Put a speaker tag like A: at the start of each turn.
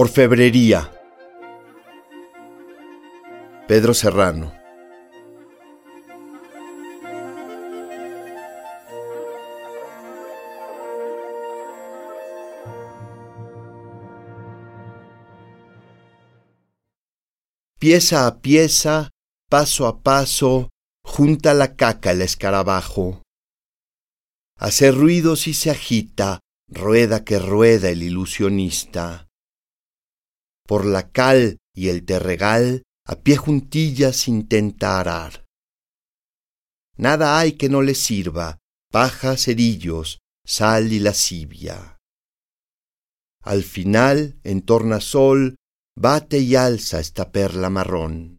A: Orfebrería. Pedro Serrano. Pieza a pieza, paso a paso, junta la caca el escarabajo. Hace ruidos y se agita, rueda que rueda el ilusionista. Por la cal y el terregal, a pie juntillas intenta arar. Nada hay que no le sirva, paja, cerillos, sal y lascivia. Al final, en tornasol, bate y alza esta perla marrón.